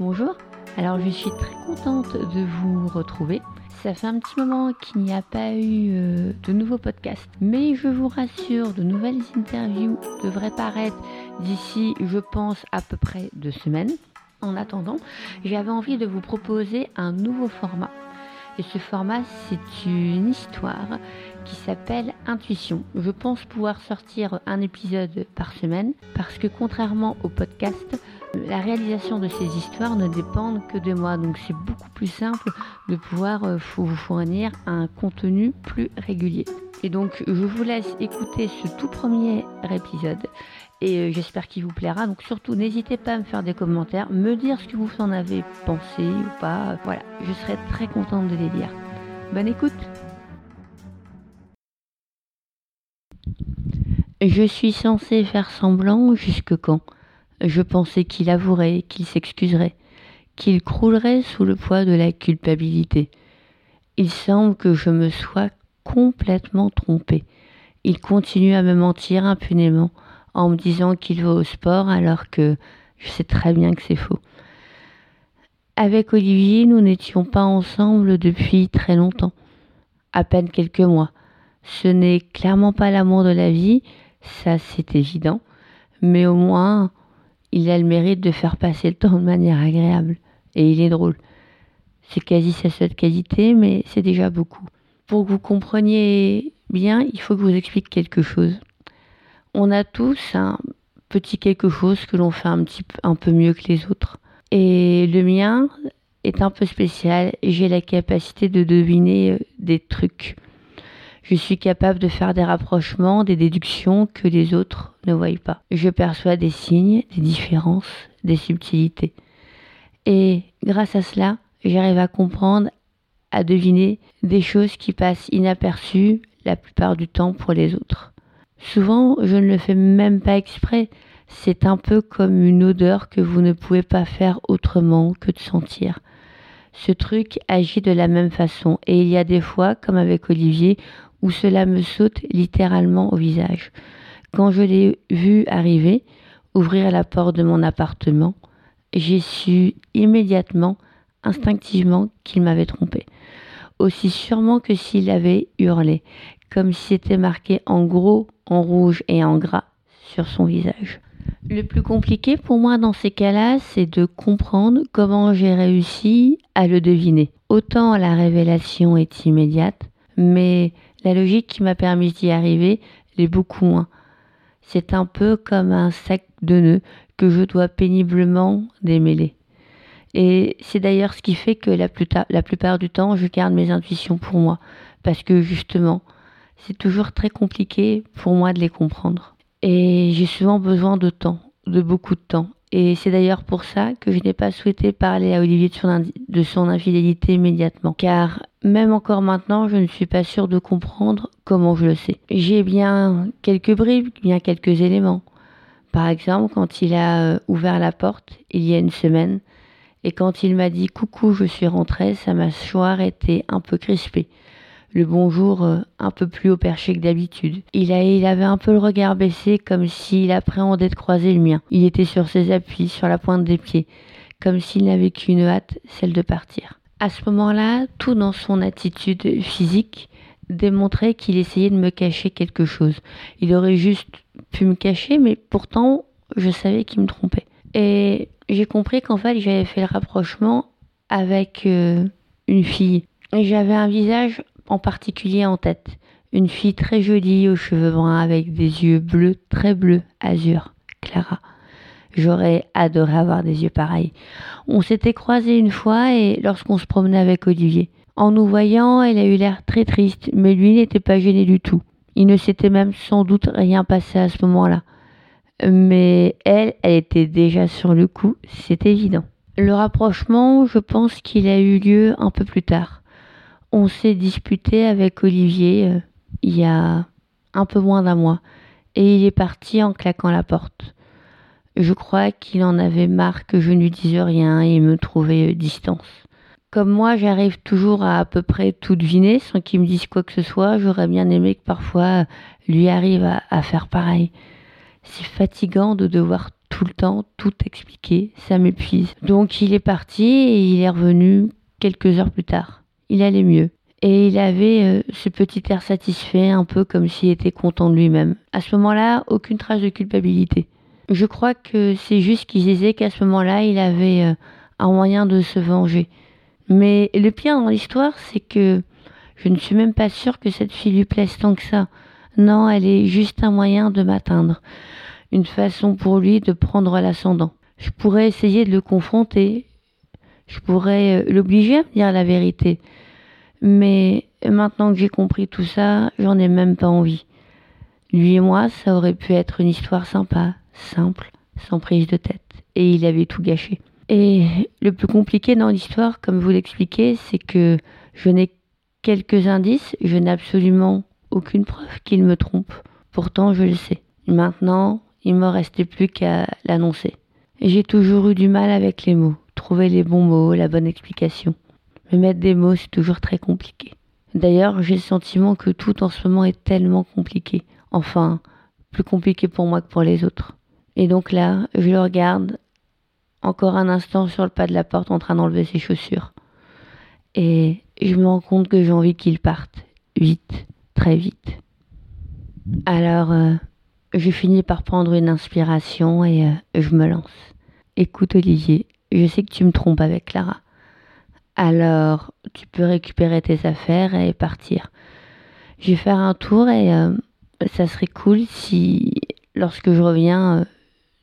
Bonjour, alors je suis très contente de vous retrouver. Ça fait un petit moment qu'il n'y a pas eu euh, de nouveaux podcasts, mais je vous rassure, de nouvelles interviews devraient paraître d'ici, je pense, à peu près deux semaines. En attendant, j'avais envie de vous proposer un nouveau format. Et ce format, c'est une histoire qui s'appelle Intuition. Je pense pouvoir sortir un épisode par semaine parce que contrairement au podcast, la réalisation de ces histoires ne dépend que de moi. Donc c'est beaucoup plus simple de pouvoir euh, vous fournir un contenu plus régulier. Et donc je vous laisse écouter ce tout premier épisode et euh, j'espère qu'il vous plaira. Donc surtout n'hésitez pas à me faire des commentaires, me dire ce que vous en avez pensé ou pas. Voilà, je serai très contente de les lire. Bonne écoute Je suis censée faire semblant jusque quand? Je pensais qu'il avouerait, qu'il s'excuserait, qu'il croulerait sous le poids de la culpabilité. Il semble que je me sois complètement trompée. Il continue à me mentir impunément en me disant qu'il va au sport alors que je sais très bien que c'est faux. Avec Olivier, nous n'étions pas ensemble depuis très longtemps, à peine quelques mois. Ce n'est clairement pas l'amour de la vie, ça c'est évident, mais au moins il a le mérite de faire passer le temps de manière agréable. Et il est drôle. C'est quasi sa seule qualité, mais c'est déjà beaucoup. Pour que vous compreniez bien, il faut que je vous explique quelque chose. On a tous un petit quelque chose que l'on fait un petit peu, mieux que les autres. Et le mien est un peu spécial. J'ai la capacité de deviner euh, des trucs je suis capable de faire des rapprochements, des déductions que les autres ne voient pas. Je perçois des signes, des différences, des subtilités. Et grâce à cela, j'arrive à comprendre, à deviner des choses qui passent inaperçues la plupart du temps pour les autres. Souvent, je ne le fais même pas exprès. C'est un peu comme une odeur que vous ne pouvez pas faire autrement que de sentir. Ce truc agit de la même façon et il y a des fois, comme avec Olivier, où cela me saute littéralement au visage. Quand je l'ai vu arriver, ouvrir la porte de mon appartement, j'ai su immédiatement, instinctivement, qu'il m'avait trompé. Aussi sûrement que s'il avait hurlé, comme si c'était marqué en gros, en rouge et en gras sur son visage. Le plus compliqué pour moi dans ces cas-là, c'est de comprendre comment j'ai réussi à le deviner. Autant la révélation est immédiate, mais la logique qui m'a permis d'y arriver l'est beaucoup moins. C'est un peu comme un sac de nœuds que je dois péniblement démêler. Et c'est d'ailleurs ce qui fait que la, plupart du temps, je garde mes intuitions pour moi. Parce que justement, c'est toujours très compliqué pour moi de les comprendre. Et j'ai souvent besoin de temps, de beaucoup de temps. Et c'est d'ailleurs pour ça que je n'ai pas souhaité parler à Olivier de son, de son, infidélité immédiatement. Car même encore maintenant, je ne suis pas sûre de comprendre comment je le sais. J'ai bien quelques bribes, bien quelques éléments. Par exemple, quand il a euh, ouvert la porte il y a une semaine, et quand il m'a dit coucou, je suis rentrée, sa mâchoire était un peu crispée le bonjour euh, un peu plus haut perché que d'habitude. Il, il avait un peu le regard baissé comme s'il appréhendait de croiser le mien. Il était sur ses appuis, sur la pointe des pieds, comme s'il n'avait qu'une hâte, celle de partir. À ce moment-là, tout dans son attitude physique démontrait qu'il essayait de me cacher quelque chose. Il aurait juste pu me cacher, mais pourtant, je savais qu'il me trompait. Et j'ai compris qu'en fait, j'avais fait le rapprochement avec euh, une fille. J'avais un visage en particulier en tête. Une fille très jolie aux cheveux bruns avec des yeux bleus, très bleus, azur. Clara. J'aurais adoré avoir des yeux pareils. On s'était croisés une fois et lorsqu'on se promenait avec Olivier. En nous voyant, elle a eu l'air très triste, mais lui n'était pas gêné du tout. Il ne s'était même sans doute rien passé à ce moment-là. mais elle, elle était déjà sur le coup, c'est évident. Le rapprochement, je pense qu'il a eu lieu un peu plus tard. On s'est disputé avec Olivier euh, il y a un peu moins d'un mois et il est parti en claquant la porte. Je crois qu'il en avait marre que je ne lui dise rien et me trouvait euh, distance. Comme moi, j'arrive toujours à à peu près tout deviner sans qu'il me dise quoi que ce soit, j'aurais bien aimé que parfois lui arrive à, à faire pareil. C'est fatigant de devoir tout le temps tout expliquer, ça m'épuise. Donc il est parti et il est revenu quelques heures plus tard. Il allait mieux. Et il avait euh, ce petit air satisfait, un peu comme s'il était content de lui-même. À ce moment-là, aucune trace de culpabilité. Je crois que c'est juste qu'il disait qu'à ce moment-là, il avait euh, un moyen de se venger. Mais le pire dans l'histoire, c'est que je ne suis même pas sûre que cette fille lui plaise tant que ça. Non, elle est juste un moyen de m'atteindre. Une façon pour lui de prendre l'ascendant. Je pourrais essayer de le confronter. Je pourrais euh, l'obliger à me dire la vérité. Mais maintenant que j'ai compris tout ça, j'en ai même pas envie. Lui et moi, ça aurait pu être une histoire sympa, simple, sans prise de tête. Et il avait tout gâché. Et le plus compliqué dans l'histoire, comme vous l'expliquez, c'est que je n'ai quelques indices, je n'ai absolument aucune preuve qu'il me trompe. Pourtant, je le sais. Maintenant, il me restait plus qu'à l'annoncer. J'ai toujours eu du mal avec les mots, trouver les bons mots, la bonne explication. Mais mettre des mots, c'est toujours très compliqué. D'ailleurs, j'ai le sentiment que tout en ce moment est tellement compliqué. Enfin, plus compliqué pour moi que pour les autres. Et donc là, je le regarde encore un instant sur le pas de la porte en train d'enlever ses chaussures. Et je me rends compte que j'ai envie qu'il parte. Vite, très vite. Alors, euh, je finis par prendre une inspiration et euh, je me lance. Écoute Olivier, je sais que tu me trompes avec Clara. Alors, tu peux récupérer tes affaires et partir. Je vais faire un tour et euh, ça serait cool si, lorsque je reviens,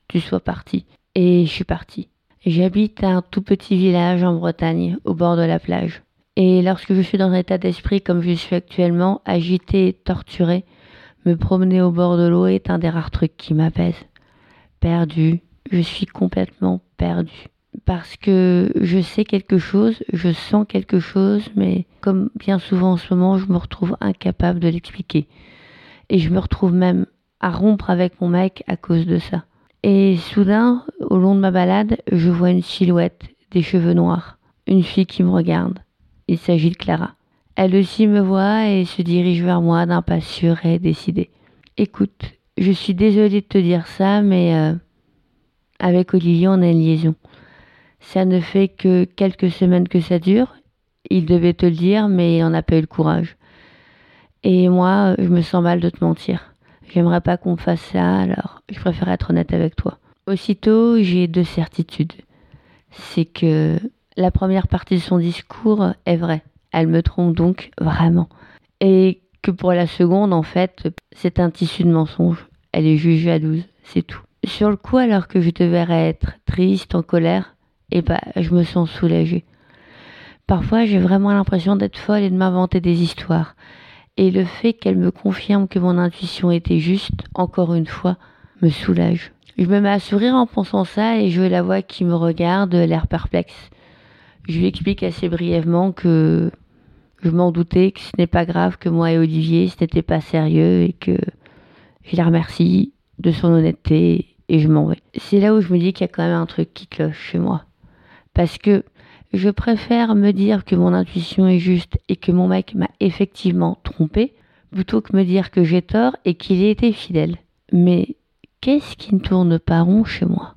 tu sois parti. Et je suis partie. J'habite un tout petit village en Bretagne, au bord de la plage. Et lorsque je suis dans un état d'esprit comme je suis actuellement, agité torturé, me promener au bord de l'eau est un des rares trucs qui m'apaise. Perdu, je suis complètement perdu. Parce que je sais quelque chose, je sens quelque chose, mais comme bien souvent en ce moment, je me retrouve incapable de l'expliquer. Et je me retrouve même à rompre avec mon mec à cause de ça. Et soudain, au long de ma balade, je vois une silhouette, des cheveux noirs, une fille qui me regarde. Il s'agit de Clara. Elle aussi me voit et se dirige vers moi d'un pas sûr et décidé. Écoute, je suis désolée de te dire ça, mais euh, avec Olivier, on a une liaison. Ça ne fait que quelques semaines que ça dure. Il devait te le dire, mais il n'en a pas eu le courage. Et moi, je me sens mal de te mentir. J'aimerais pas qu'on fasse ça, alors je préfère être honnête avec toi. Aussitôt, j'ai deux certitudes. C'est que la première partie de son discours est vraie. Elle me trompe donc vraiment. Et que pour la seconde, en fait, c'est un tissu de mensonge. Elle est juste jalouse, c'est tout. Sur le coup, alors que je devrais être triste, en colère, eh ben, je me sens soulagée. Parfois, j'ai vraiment l'impression d'être folle et de m'inventer des histoires. Et le fait qu'elle me confirme que mon intuition était juste, encore une fois, me soulage. Je me mets à sourire en pensant ça et je la vois qui me regarde, l'air perplexe. Je lui explique assez brièvement que je m'en doutais, que ce n'est pas grave, que moi et Olivier, ce n'était pas sérieux et que je la remercie de son honnêteté et je m'en vais. C'est là où je me dis qu'il y a quand même un truc qui cloche chez moi. Parce que je préfère me dire que mon intuition est juste et que mon mec m'a effectivement trompé, plutôt que me dire que j'ai tort et qu'il ait été fidèle. Mais qu'est-ce qui ne tourne pas rond chez moi?